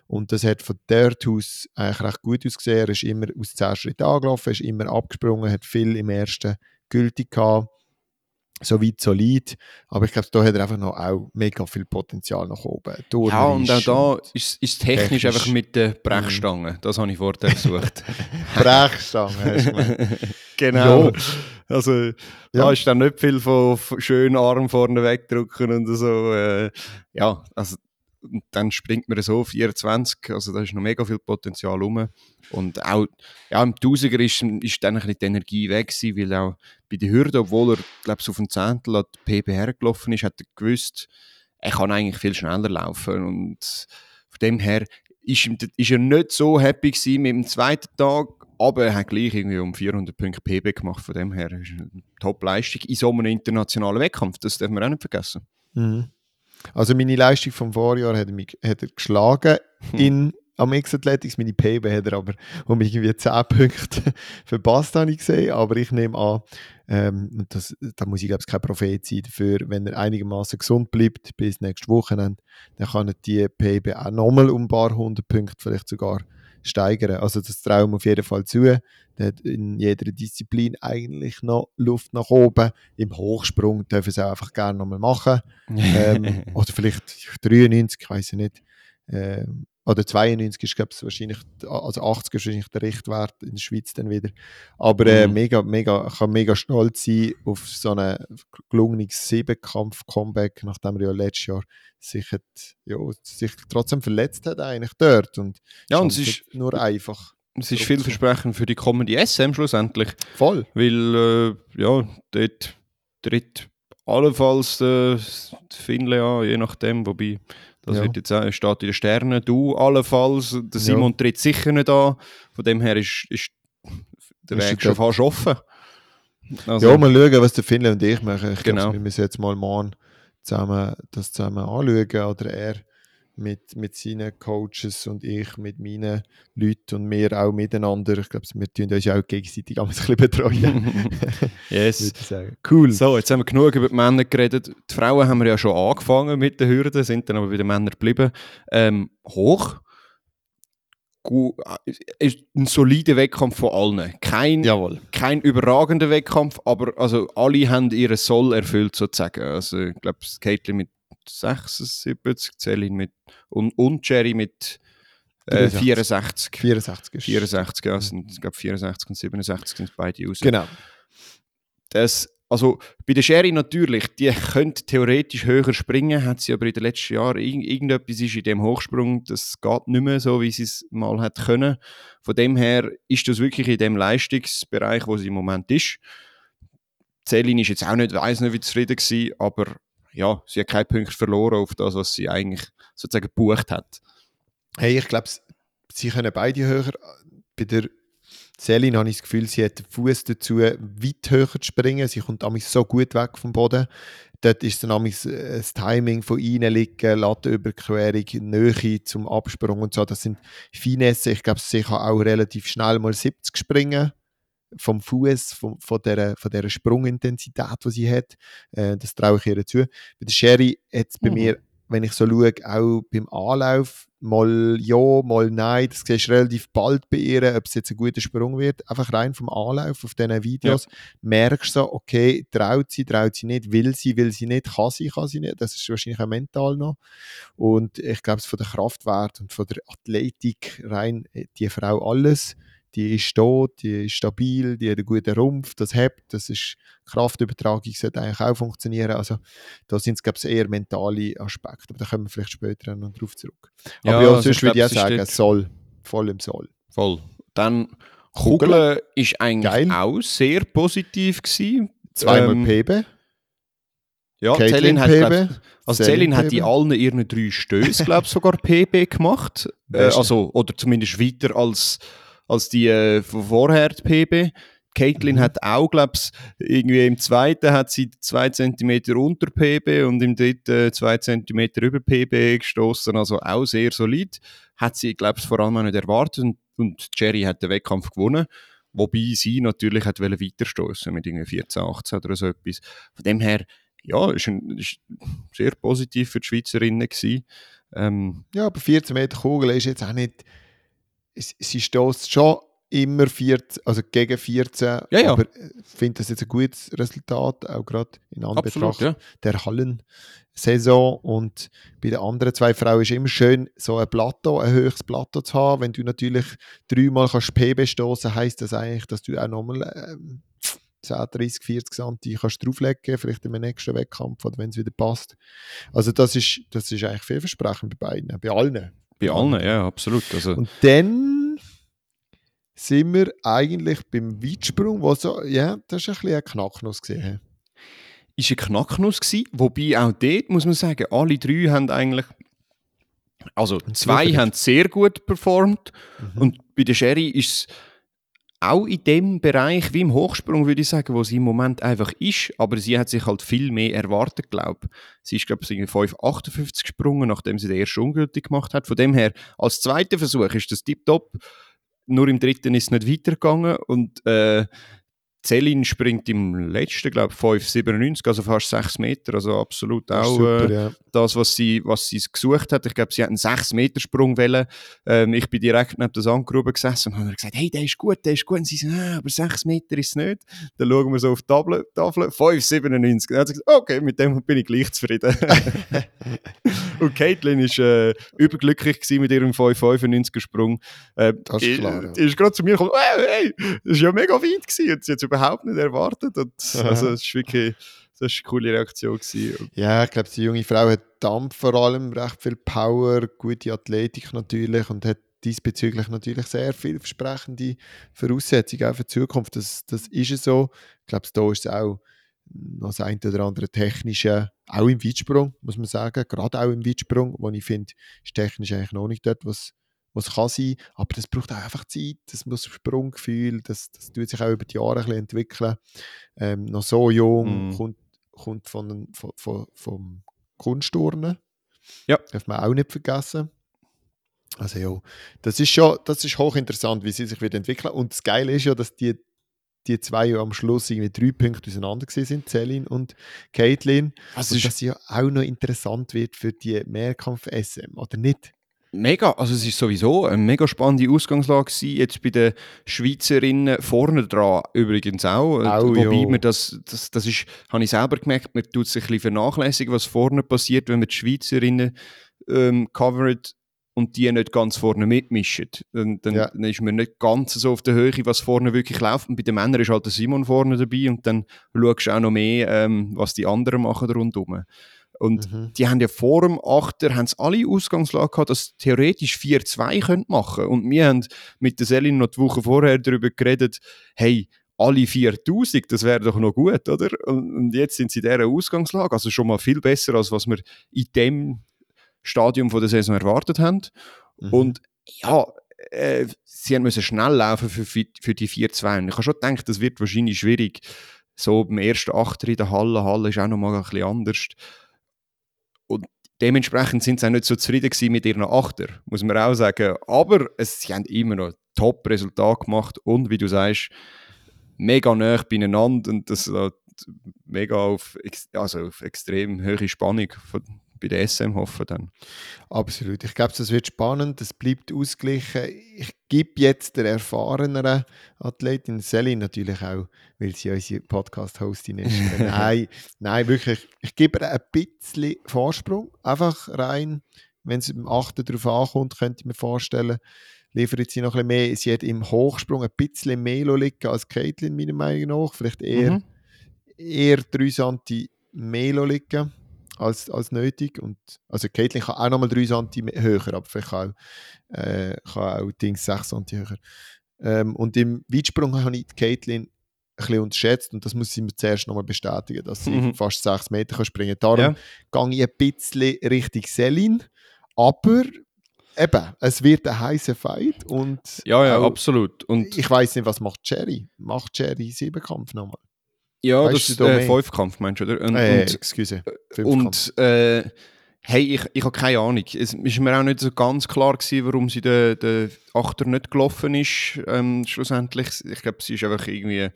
Und das hat von dort aus eigentlich recht gut ausgesehen. Er ist immer aus 10 Schritten angelaufen, ist immer abgesprungen, hat viel im ersten gültig gehabt so weit solid. Aber ich glaube, da hat er einfach noch auch mega viel Potenzial nach oben. Ja, und auch da ist es technisch, technisch, einfach mit der Brechstange. Mm. Das habe ich vorher gesucht. Brechstange, Genau. Ja. Also, ja. da ist dann nicht viel von, von schönen Arm vorne wegdrücken und so. Äh, ja, also und dann springt man so 24, also da ist noch mega viel Potenzial rum. Und auch ja, im Tausiger ist, ist dann ein die Energie weg gewesen, weil auch bei den Hürden, obwohl er, glaube ich, auf ein Zehntel an die PBR gelaufen ist, hat er gewusst, er kann eigentlich viel schneller laufen und von dem her ist, ist er nicht so happy gewesen mit dem zweiten Tag, aber er hat gleich irgendwie um 400 Punkte PB gemacht, von dem her ist eine Top-Leistung in so einem internationalen Wettkampf, das darf man auch nicht vergessen. Mhm. Also meine Leistung vom Vorjahr hat er, mich, hat er geschlagen hm. in am X-Athletics. Meine PB hat er aber um irgendwie 10 Punkte verpasst, habe ich gesehen. Aber ich nehme an, ähm, das, da muss ich glaube ich kein Prophet sein dafür, wenn er einigermaßen gesund bleibt bis nächstes Wochenende, dann kann er die PB auch nochmal um ein paar hundert Punkte vielleicht sogar steigern. Also das trauen wir auf jeden Fall zu. Der hat in jeder Disziplin eigentlich noch Luft nach oben. Im Hochsprung dürfen sie auch einfach gerne nochmal machen. ähm, oder vielleicht 93, ich weiß nicht. Ähm, oder 92 ist, glaube ich, wahrscheinlich, also 80 ist wahrscheinlich der Richtwert in der Schweiz dann wieder. Aber äh, mhm. mega, mega, kann mega stolz sein auf so ein gelungenes Siebenkampf-Comeback, nachdem er ja letztes Jahr sich, hat, ja, sich trotzdem verletzt hat eigentlich dort. Und ja, und es ist nur einfach. Es ist vielversprechend für die kommende SM schlussendlich. Voll. Weil, äh, ja, dort tritt allenfalls äh, Finlay an, je nachdem, wobei das ja. wird jetzt auch, steht in den Sternen. Du allenfalls, der Simon ja. tritt sicher nicht an. Von dem her ist, ist der ist Weg schon fast offen. Also, ja, mal schauen, was der Finlay und ich machen. Ich genau. glaube, wir müssen jetzt mal morgen zusammen, das zusammen anschauen. Oder er mit, mit seinen Coaches und ich mit meinen Leuten und wir auch miteinander. Ich glaube, wir tun uns ja auch gegenseitig ein bisschen betreuen. yes. Cool. So, jetzt haben wir genug über die Männer geredet. Die Frauen haben wir ja schon angefangen mit den Hürden, sind dann aber bei den Männern geblieben. Ähm, hoch. Äh, ist ein solider Wettkampf von allen. Kein, Jawohl. kein überragender Wettkampf, aber also alle haben ihre Soll erfüllt sozusagen. Also ich glaube, Caitlin mit 76, Celine mit und, und Jerry mit äh, 64. 64 ist 64, ja, sind, ich glaube 64 und 67 sind beide raus. Genau. Das, also bei der Sherry natürlich, die könnte theoretisch höher springen, hat sie aber in den letzten Jahren irgendetwas ist in dem Hochsprung, das geht nicht mehr so, wie sie es mal hat können. Von dem her ist das wirklich in dem Leistungsbereich, wo sie im Moment ist. Celine ist jetzt auch nicht, weiß nicht, wie zufrieden gewesen, aber ja, sie hat keinen Punkt verloren auf das, was sie eigentlich sozusagen gebucht hat. Hey, ich glaube, sie können beide höher. Bei der Celine habe ich das Gefühl, sie hat den Fuß dazu, weit höher zu springen. Sie kommt damit so gut weg vom Boden. Dort ist dann äh, das Timing von reinliegen, Lattenüberquerung, Nähe zum Absprung und so. Das sind Finesse. Ich glaube, sie kann auch relativ schnell mal 70 springen vom Fuß, von, von, der, von der Sprungintensität, die sie hat. Äh, das traue ich ihr zu. Bei der Sherry hat es bei mhm. mir wenn ich so schaue, auch beim Anlauf, mal ja, mal nein, das siehst du relativ bald bei ihr, ob es jetzt ein guter Sprung wird. Einfach rein vom Anlauf auf diesen Videos ja. merkst du so, okay, traut sie, traut sie nicht, will sie, will sie nicht, kann sie, kann sie nicht. Das ist wahrscheinlich auch mental noch. Und ich glaube, es von der Kraftwert und von der Athletik rein, äh, die Frau alles die ist da, die ist stabil, die hat einen guten Rumpf, das hebt, das ist Kraftübertragung sollte eigentlich auch funktionieren. Also da sind es, glaube ich, eher mentale Aspekte, aber da kommen wir vielleicht später noch drauf zurück. Ja, aber ja, also sonst würde ich auch sagen, es soll, voll im Soll. Voll. Dann Kugeln ist eigentlich Geil. auch sehr positiv gewesen. Zweimal ähm, PB. Ja, Caitlin hat, glaub, also Celine hat in allen ihren drei Stößen, glaube ich, sogar PB gemacht. Äh, also, oder zumindest weiter als als die äh, vorher, die PB. Caitlin mhm. hat auch, glaube ich, irgendwie im zweiten hat sie zwei Zentimeter unter PB und im dritten zwei Zentimeter über PB gestoßen, also auch sehr solid. Hat sie, glaube ich, vor allem auch nicht erwartet und, und Jerry hat den Wettkampf gewonnen. Wobei sie natürlich hat weiterstoßen mit irgendwie 14, 18 oder so etwas. Von dem her, ja, ist, ein, ist sehr positiv für die Schweizerinnen gewesen. Ähm, ja, aber 14 Meter Kugel ist jetzt auch nicht sie stößt schon immer 14, also gegen 14, ja, ja. aber ich finde das jetzt ein gutes Resultat, auch gerade in Anbetracht ja. der Hallensaison. Und bei den anderen zwei Frauen ist es immer schön, so ein Plateau, ein höchstes Plateau zu haben. Wenn du natürlich dreimal kannst PB stoßen, heisst das eigentlich, dass du auch nochmal ähm, 10, 30, 40 Santi kannst drauflegen, vielleicht im nächsten Wettkampf oder wenn es wieder passt. Also das ist, das ist eigentlich vielversprechend bei beiden, bei allen. Bei allen, ja, absolut. Also. Und dann sind wir eigentlich beim Weitsprung, wo so, ja, das ist ein bisschen ein Knacknuss gesehen. Ist ein Knacknuss gewesen, wobei auch dort muss man sagen, alle drei haben eigentlich, also zwei haben sehr gut performt mhm. und bei der Sherry ist es auch in dem Bereich wie im Hochsprung, würde ich sagen, wo sie im Moment einfach ist, aber sie hat sich halt viel mehr erwartet, glaube ich. Sie ist, glaube ich, 5,58 gesprungen, nachdem sie den ersten ungültig gemacht hat. Von dem her, als zweiter Versuch ist das tiptop. Nur im dritten ist es nicht weitergegangen und äh, Celine springt im letzten, glaube ich, 5,97, also fast 6 Meter. Also absolut auch super, äh, ja. das, was sie, was sie gesucht hat. Ich glaube, sie hat einen 6-Meter-Sprung wählen. Ähm, ich bin direkt neben der Sandgrube gesessen und habe gesagt, hey, der ist gut, der ist gut. Und sie sagt, ah, aber 6 Meter ist es nicht. Dann schauen wir so auf die Tafel, Tafel 5,97. Dann hat sie gesagt, okay, mit dem bin ich gleich zufrieden. und Caitlin war äh, überglücklich mit ihrem 5,95er-Sprung. Äh, das ist klar. Ja. ist gerade zu mir gekommen, hey, hey, das war ja mega weit gewesen. Und sie hat überhaupt nicht erwartet. Und, also, es ist wirklich das war eine coole Reaktion. Gewesen. Ja, ich glaube, die junge Frau hat Dampf vor allem, recht viel Power, gute Athletik natürlich und hat diesbezüglich natürlich sehr vielversprechende Voraussetzungen auch für die Zukunft. Das, das ist so. Ich glaube, da ist es auch noch das eine oder andere technische, auch im Weitsprung, muss man sagen, gerade auch im Weitsprung, wo ich finde, ist technisch eigentlich noch nicht dort, was was kann sein, aber das braucht auch einfach Zeit, das muss Sprunggefühl, das, das tut sich auch über die Jahre ein bisschen entwickeln. Ähm, noch so jung, mm. kommt, kommt von, von, von, vom Kunstturnen. Ja. Darf man auch nicht vergessen. Also ja, das ist schon, das ist hochinteressant, wie sie sich wieder entwickeln. Und das Geile ist ja, dass die, die zwei ja am Schluss irgendwie drei Punkte auseinander sind, Celine und Caitlin. Also und dass sie ja auch noch interessant wird für die Mehrkampf-SM, oder nicht? Mega, also es ist sowieso eine mega spannende Ausgangslage gewesen. Jetzt bei den Schweizerinnen vorne dran übrigens auch. auch Wobei jo. man das, das, das ist, habe ich selber gemerkt, man tut sich ein bisschen vernachlässigen, was vorne passiert, wenn man die Schweizerinnen ähm, covert und die nicht ganz vorne mitmischen. Dann, dann, ja. dann, ist man nicht ganz so auf der Höhe, was vorne wirklich läuft. Und bei den Männern ist halt der Simon vorne dabei und dann schaust du auch noch mehr, ähm, was die anderen machen rundherum. Und mhm. die haben ja vor dem Achter haben alle Ausgangslage gehabt, dass sie theoretisch 4-2 machen können. Und wir haben mit der Selin noch die Woche vorher darüber geredet, hey, alle 4000, das wäre doch noch gut, oder? Und, jetzt sind sie in dieser Ausgangslage, also schon mal viel besser, als was wir in dem Stadium von der Saison erwartet haben. Mhm. Und ja, äh, sie müssen schnell laufen für, für die 4-2. Ich habe schon gedacht, das wird wahrscheinlich schwierig. So beim ersten Achter in der Halle, Halle ist auch noch mal ein bisschen anders. Und dementsprechend sind sie auch nicht so zufrieden mit ihren Achter, muss man auch sagen. Aber es, sie haben immer noch Top-Resultat gemacht und wie du sagst, mega nah beieinander und das hat mega auf, also auf extrem hohe Spannung von, bei der SM hoffen dann. Absolut. Ich glaube, das wird spannend, es bleibt ausgeglichen. Ich gebe jetzt der erfahreneren Athletin Selin natürlich auch, weil sie unsere Podcast-Hostin ist. nein, nein, wirklich. Ich gebe ihr ein bisschen Vorsprung, einfach rein. Wenn es im 8. darauf ankommt, könnte ich mir vorstellen, liefert sie noch ein bisschen mehr. Sie hat im Hochsprung ein bisschen mehr liegen als Caitlin, meiner Meinung nach. Vielleicht eher, mhm. eher 3 cm mehr liegen als, als nötig. Und, also Caitlin kann auch nochmal 3 cm höher, aber vielleicht kann auch, äh, kann auch Dings 6 cm höher. Ähm, und im Weitsprung habe ich Caitlin ein bisschen unterschätzt und das muss sie mir zuerst nochmal bestätigen, dass sie mhm. fast 6 Meter kann springen kann. Darum ja. gehe ich ein bisschen Richtung Selin, aber eben, es wird ein heißer Fight und ja, ja, absolut. Und ich weiß nicht, was macht Jerry? Macht Jerry Siebenkampf nochmal? Ja, weißt das ist äh, Fünfkampf, meinst du, oder? Und, äh, und, excuse. Und äh, hey, ich, ich habe keine Ahnung. Es ist mir auch nicht so ganz klar gewesen, warum sie den, den Achter nicht gelaufen ist, ähm, schlussendlich. Ich glaube, sie ist einfach irgendwie,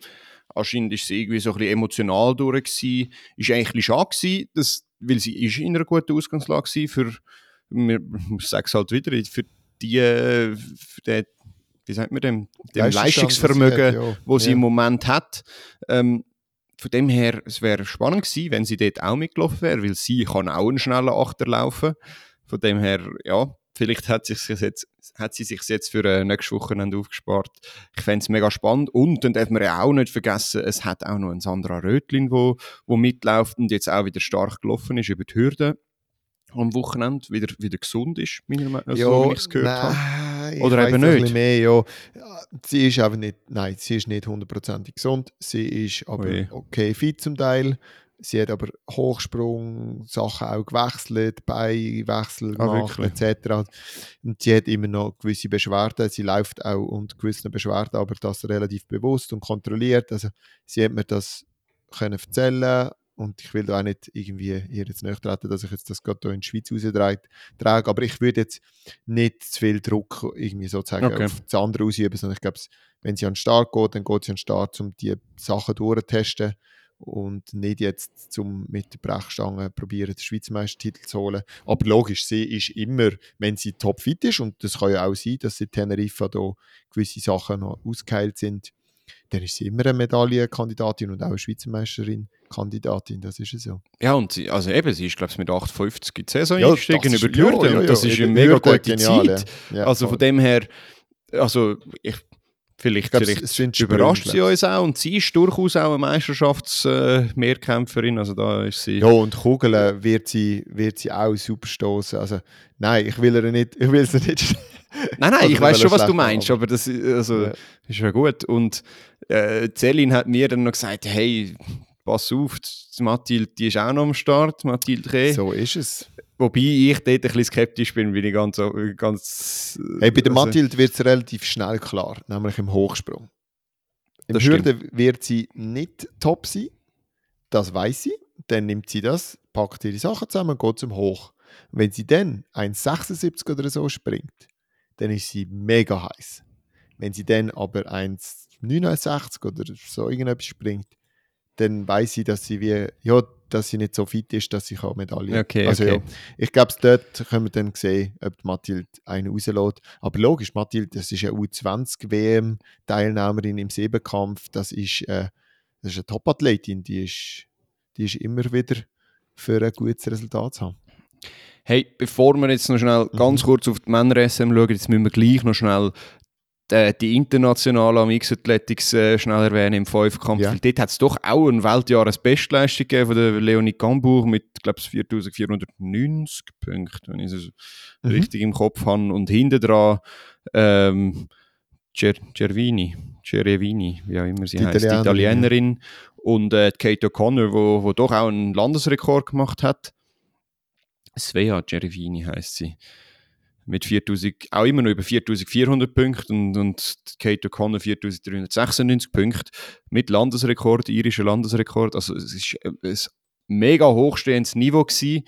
anscheinend ist sie irgendwie so ein bisschen emotional durch gewesen. Ist eigentlich ein bisschen schade gewesen, dass, weil sie ist in einer guten Ausgangslage war für, ich sage es halt wieder, für die, für den, wie sagt man dem, dem Leistungsvermögen, das ja. sie ja. im Moment hat. Ähm, von dem her, es wäre spannend gewesen, wenn sie dort auch mitgelaufen wäre, weil sie kann auch einen schnellen Achter laufen. Von dem her, ja, vielleicht hat, sich jetzt, hat sie sich jetzt für äh, nächste Wochenende aufgespart. Ich fände es mega spannend. Und dann darf man ja auch nicht vergessen, es hat auch noch ein Sandra Rötlin, wo, wo mitläuft und jetzt auch wieder stark gelaufen ist über die Hürde am Wochenende wieder, wieder gesund ist, meiner Meinung nach, so, wie ich es gehört habe. Oder eben nicht? Mehr, ja. Sie ist aber nicht, nein, sie ist nicht hundertprozentig gesund. Sie ist aber Ui. okay fit zum Teil. Sie hat aber Hochsprung, Sachen auch gewechselt, Beiwechsel ah, gemacht, ah, etc. Und sie hat immer noch gewisse Beschwerden. Sie läuft auch unter gewissen Beschwerden, aber das relativ bewusst und kontrolliert. Also sie hat mir das können erzählen und ich will da auch nicht irgendwie ihr jetzt nicht treten, dass ich jetzt das gerade hier in die Schweiz raustrage. Aber ich würde jetzt nicht zu viel Druck irgendwie sozusagen okay. auf das andere ausüben, sondern ich glaube, wenn sie an den Start geht, dann geht sie an den Start, um die Sachen durchzutesten und nicht jetzt zum mit der Brechstange probieren, den Schweizer Meistertitel zu holen. Aber logisch, sie ist immer, wenn sie topfit ist, und das kann ja auch sein, dass sie Teneriffa da gewisse Sachen noch ausgeheilt sind, dann ist sie immer eine Medaillenkandidatin und auch eine Schweizer Meisterin. Kandidatin, das ist so. Ja, und sie, also eben, sie ist, glaube ich, mit 8,50 in die Saison ja, eingestiegen über die Hürde. Ja, ja, das ist eine mega gute genial, Zeit. also von dem her, also ich, vielleicht, glaub, vielleicht überrascht sie uns auch. Und sie ist durchaus auch eine Meisterschaftsmehrkämpferin. Äh, also da ist sie. Ja, und Kugeln wird sie, wird sie auch super stoßen. Also nein, ich will ihr nicht, ich will sie nicht. nein, nein, ich weiß schon, was du meinst, aber das also, ja. ist ja gut. Und äh, Celine hat mir dann noch gesagt, hey, pass auf, Mathilde, die ist auch noch am Start, Mathilde Reh. So ist es. Wobei ich dort ein bisschen skeptisch bin, bin ich ganz... ganz hey, bei der also, Mathilde wird es relativ schnell klar, nämlich im Hochsprung. Im Hürde wird sie nicht top sein, das weiß sie. Dann nimmt sie das, packt ihre Sachen zusammen und geht zum Hoch. wenn sie dann 1,76 oder so springt, dann ist sie mega heiß. Wenn sie dann aber 1,69 oder so irgendetwas springt, dann weiß sie, dass sie wie, ja, dass sie nicht so fit ist, dass sie kann Medaille. Okay, also okay. ja, ich glaube, dort können wir dann sehen, ob Mathilde einen rauslässt. Aber logisch, Mathilde, das ist eine U20-WM-Teilnehmerin im Siebenkampf, das ist, äh, das ist eine Top-Athletin, die ist, die ist immer wieder für ein gutes Resultat zu haben. Hey, bevor wir jetzt noch schnell mhm. ganz kurz auf die Männer-SM schauen, jetzt müssen wir gleich noch schnell die, die internationale Mix Athletics äh, schnell erwähnen im Fünfkampf. Ja. Dort hat es doch auch ein Weltjahresbestleistung gegeben von der Leonie Gambuch mit, glaube ich, 4490 Punkten, wenn ich es mhm. richtig im Kopf habe. Und hinten dran ähm, Ger Gervini, Gervini, wie auch immer sie die heißt, die Italienerin. Und äh, Kate O'Connor, wo, wo doch auch einen Landesrekord gemacht hat. Svea Gervini heißt sie mit 4000, auch immer noch über 4400 Punkten und, und Kate O'Connor 4396 Punkte mit Landesrekord, irischer Landesrekord. Also es ist ein mega hochstehendes Niveau gewesen.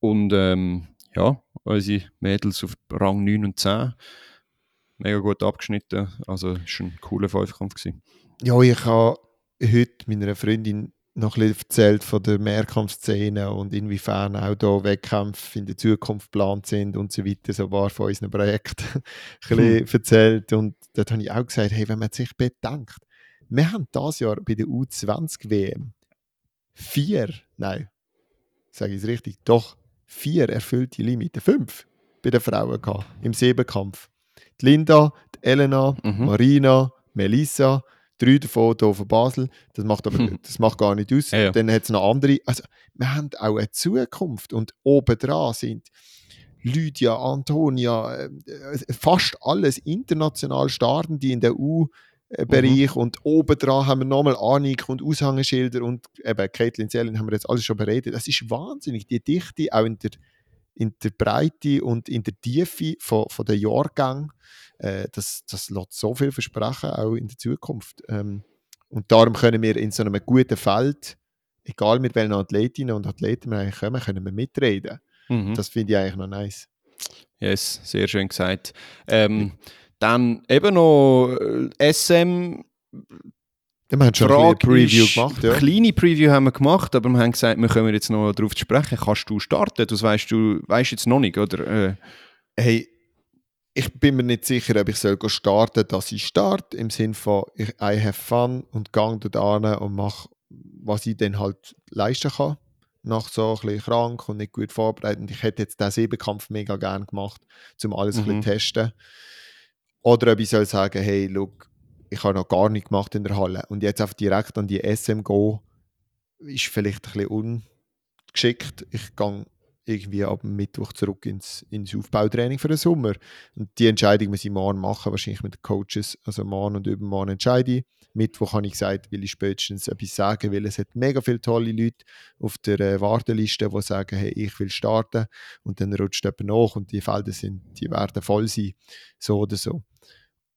Und ähm, ja, unsere Mädels auf Rang 9 und 10 mega gut abgeschnitten. Also es war ein cooler Fünfkampf. Ja, ich habe heute meiner Freundin noch ein bisschen erzählt von der Mehrkampfszene und inwiefern auch da Wettkämpfe in der Zukunft geplant sind und so weiter, so war von unseren Projekten ein bisschen hm. erzählt und dort habe ich auch gesagt, hey, wenn man sich bedenkt, wir haben dieses Jahr bei der U20 WM vier, nein, sage ich es richtig, doch vier erfüllte Limite, fünf bei den Frauen gehabt, im Siebenkampf. Die Linda, die Elena, mhm. Marina, Melissa, drei davon hier von Basel. Das macht aber hm. das macht gar nicht aus. Ja, ja. Dann hat es noch andere. Also, wir haben auch eine Zukunft und obendran sind Lydia, Antonia, äh, fast alles international starten, die in der U- Bereich mhm. und obendran haben wir nochmal Anik und Aushängeschilder und eben Caitlin Zellin haben wir jetzt alles schon beredet. Das ist wahnsinnig, die Dichte auch in der, in der Breite und in der Tiefe von, von der Jahrgang äh, das, das lässt so viel versprechen, auch in der Zukunft. Ähm, und darum können wir in so einem guten Feld, egal mit welchen Athletinnen und Athleten wir eigentlich kommen, können wir mitreden. Mhm. Das finde ich eigentlich noch nice. Yes, sehr schön gesagt. Ähm, dann eben noch äh, SM. wir haben schon eine Preview gemacht. Ja. Kleine Preview haben wir gemacht, aber wir haben gesagt, wir können jetzt noch darauf sprechen. Kannst du starten? Das weißt du weißt jetzt noch nicht, oder? Äh. Hey, ich bin mir nicht sicher, ob ich soll starten dass ich starte, im Sinne von ich, I have fun und gehe dort an und mache, was ich dann halt leisten kann. Nach so ein bisschen krank und nicht gut vorbereitet. Ich hätte jetzt diesen Siebenkampf mega gerne gemacht, um alles mhm. ein bisschen mhm. testen. Oder ob ich soll sagen, hey, look, ich habe noch gar nichts gemacht in der Halle und jetzt einfach direkt an die SM gehen, ist vielleicht ein bisschen ungeschickt. Ich gehe irgendwie ab Mittwoch zurück ins, ins Aufbautraining für den Sommer. Und die Entscheidung muss ich morgen machen, wahrscheinlich mit den Coaches. Also morgen und übermorgen entscheide ich. Mittwoch habe ich gesagt, will ich spätestens etwas sagen, weil es hat mega viele tolle Leute auf der äh, Warteliste, die sagen, hey, ich will starten. Und dann rutscht jemand nach und die Felder sind, die werden voll sein, so oder so.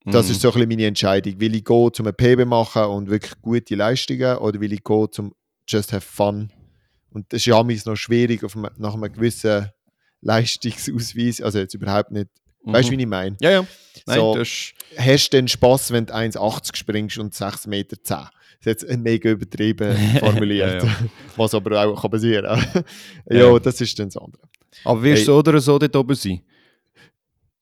Das mhm. ist so ein bisschen meine Entscheidung. Will ich gehen, zum PB machen und wirklich gute Leistungen oder will ich gehen, zum just have fun und das ist ja noch schwierig auf einem, nach einem gewissen Leistungsausweis, also jetzt überhaupt nicht. Mhm. Weißt du, wie ich meine? Ja, ja. Nein, so, hast du den Spaß, wenn du 1,80 springst und 6,10 Meter? Das ist jetzt mega übertrieben formuliert, ja, ja. was aber auch passieren kann. ja, ja, das ist dann das andere. Aber wirst hey, du so oder so dort oben sein?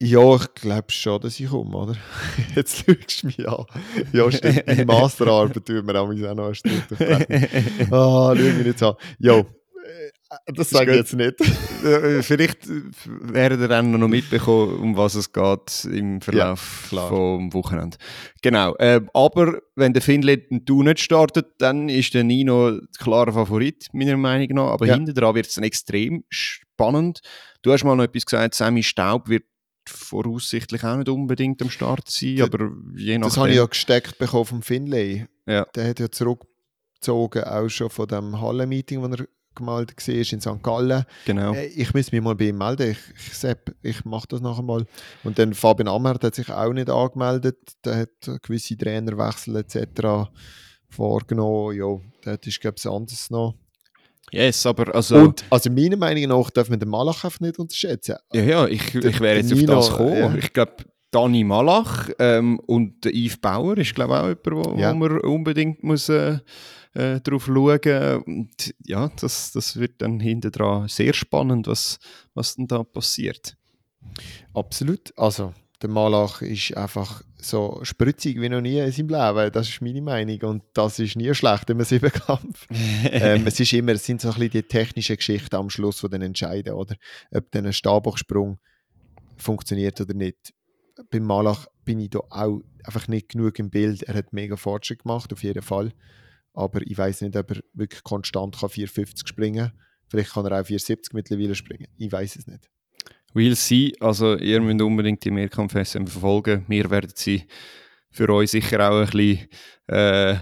Ja, ich glaube schon, dass ich komme, oder? Jetzt lügst du mich an. Ja, stimmt. Meine Masterarbeit tun wir auch noch ein Stück Ah, schau mich nicht an. Ja, äh, das sage ich jetzt nicht. Vielleicht werden ihr dann noch mitbekommen, um was es geht im Verlauf ja, vom Wochenende. Genau. Äh, aber wenn der Finland und du nicht startet, dann ist der Nino klarer Favorit, meiner Meinung nach. Aber ja. hinten dran wird es dann extrem spannend. Du hast mal noch etwas gesagt, Sammy Staub wird voraussichtlich auch nicht unbedingt am Start sein, das, aber je nachdem. Das habe ich ja gesteckt bekommen vom Finlay. Ja. Der hat ja zurückgezogen, auch schon von dem Halle-Meeting, das er gemeldet war in St. Gallen. Genau. Äh, ich muss mich mal bei ihm melden. Ich, ich, Sepp, ich mache das nachher mal. Und dann Fabian Amherd hat sich auch nicht angemeldet. Der hat gewisse Trainerwechsel etc. vorgenommen. Ja, der ist, glaube ich, anders noch. Yes, aber also... Und also meiner Meinung nach darf man den Malach einfach nicht unterschätzen. Ja, ja, ich, ich wäre jetzt Nino, auf das gekommen. Ja. Ich glaube, Dani Malach ähm, und Yves Bauer ist glaube ich auch jemand, wo, ja. wo man unbedingt muss, äh, äh, drauf schauen und ja, das, das wird dann hinten dran sehr spannend, was, was denn da passiert. Absolut, also der Malach ist einfach so spritzig wie noch nie in seinem Leben. Das ist meine Meinung. Und das ist nie schlecht im Siebenkampf. ähm, es, ist immer, es sind so ein bisschen die technischen Geschichten am Schluss, die dann entscheiden, oder? Ob dann ein Stabhochsprung funktioniert oder nicht. Beim Malach bin ich da auch einfach nicht genug im Bild. Er hat mega Fortschritt gemacht, auf jeden Fall. Aber ich weiß nicht, ob er wirklich konstant kann 450 springen kann. Vielleicht kann er auch 470 mittlerweile springen. Ich weiß es nicht. Will sie, also ihr müsst unbedingt die Mehrkampf-SM verfolgen. Wir werden sie für euch sicher auch ein bisschen äh,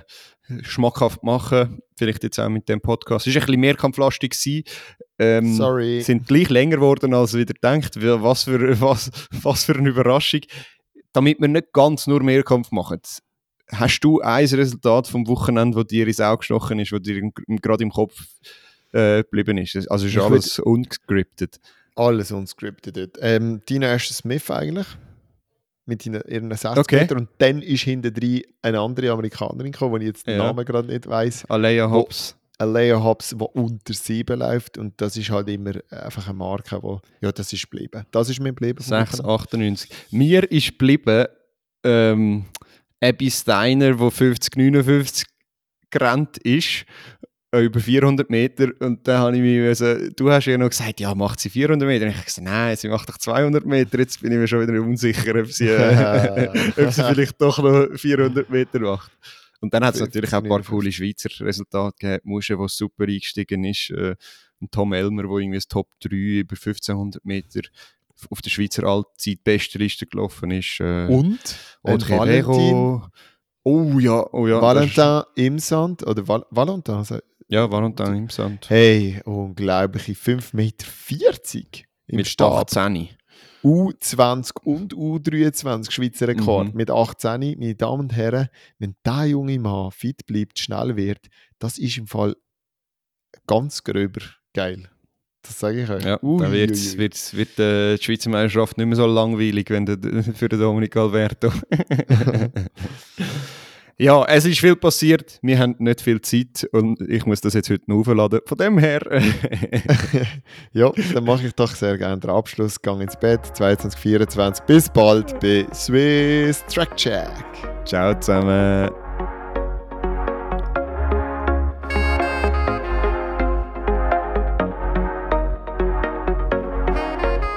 schmackhaft machen. Vielleicht jetzt auch mit dem Podcast. Es war ein bisschen mehrkampflastig. Ähm, Sorry. Sind gleich länger geworden, als wieder denkt. Was für, was, was für eine Überraschung. Damit wir nicht ganz nur Mehrkampf machen. Hast du ein Resultat vom Wochenende, das dir ins Auge gestochen ist, das dir gerade im Kopf äh, geblieben ist? Also ist alles ungescriptet. Alles unscripted. Ähm, Dina Asher Smith eigentlich. mit ihren, ihren 60 Okay. Metern und dann ist hinten drin eine andere Amerikanerin gekommen, die ich jetzt den Ja. Namen gerade nicht weiß. Alea Hobbs. Alea Hobbs, die unter 7 läuft und das ist halt immer einfach eine Marke, wo ja, das ist geblieben. Das ist mir geblieben. vom Wochenende. 6,98. Mir ist geblieben ähm, Abby Steiner, wo 50,59 gerannt ist, über 400 Meter. Und dann habe ich mich, also, du hast ja noch gesagt, ja, macht sie 400 Meter? Und ich habe gesagt, nein, sie macht doch 200 Meter. Jetzt bin ich mir schon wieder unsicher, ob sie, äh, ob sie vielleicht doch noch 400 Meter macht. Und dann hat es natürlich auch ein paar 59. coole Schweizer Resultate gegeben. Musche, der super eingestiegen ist. Äh, und Tom Elmer, der irgendwie das Top 3 über 1500 Meter auf der Schweizer Allzeit-Bestliste gelaufen ist. Äh, Und Audrey Valentin. Oh ja, oh ja. Valentin im Sand oder Val Valentin. Also, ist- Ja, Valentin im Sand. hey, unglaubliche 5,40 Meter im Mit Stab. 18. U20 und U23 Schweizer Rekord Mhm. mit 18. Meine Damen und Herren, wenn der junge Mann fit bleibt, schnell wird, das ist im Fall ganz gröber geil. Das sage ich euch. Ja, Ui, dann wird's, wird's, wird äh, die Schweizer Meisterschaft nicht mehr so langweilig wenn der, für den Dominik Alberto. ja, es ist viel passiert. Wir haben nicht viel Zeit und ich muss das jetzt heute noch aufladen. Von dem her. ja, dann mache ich doch sehr gerne den Abschluss. Gang ins Bett, 22, 24. Bis bald bei Swiss Track Check. Ciao zusammen.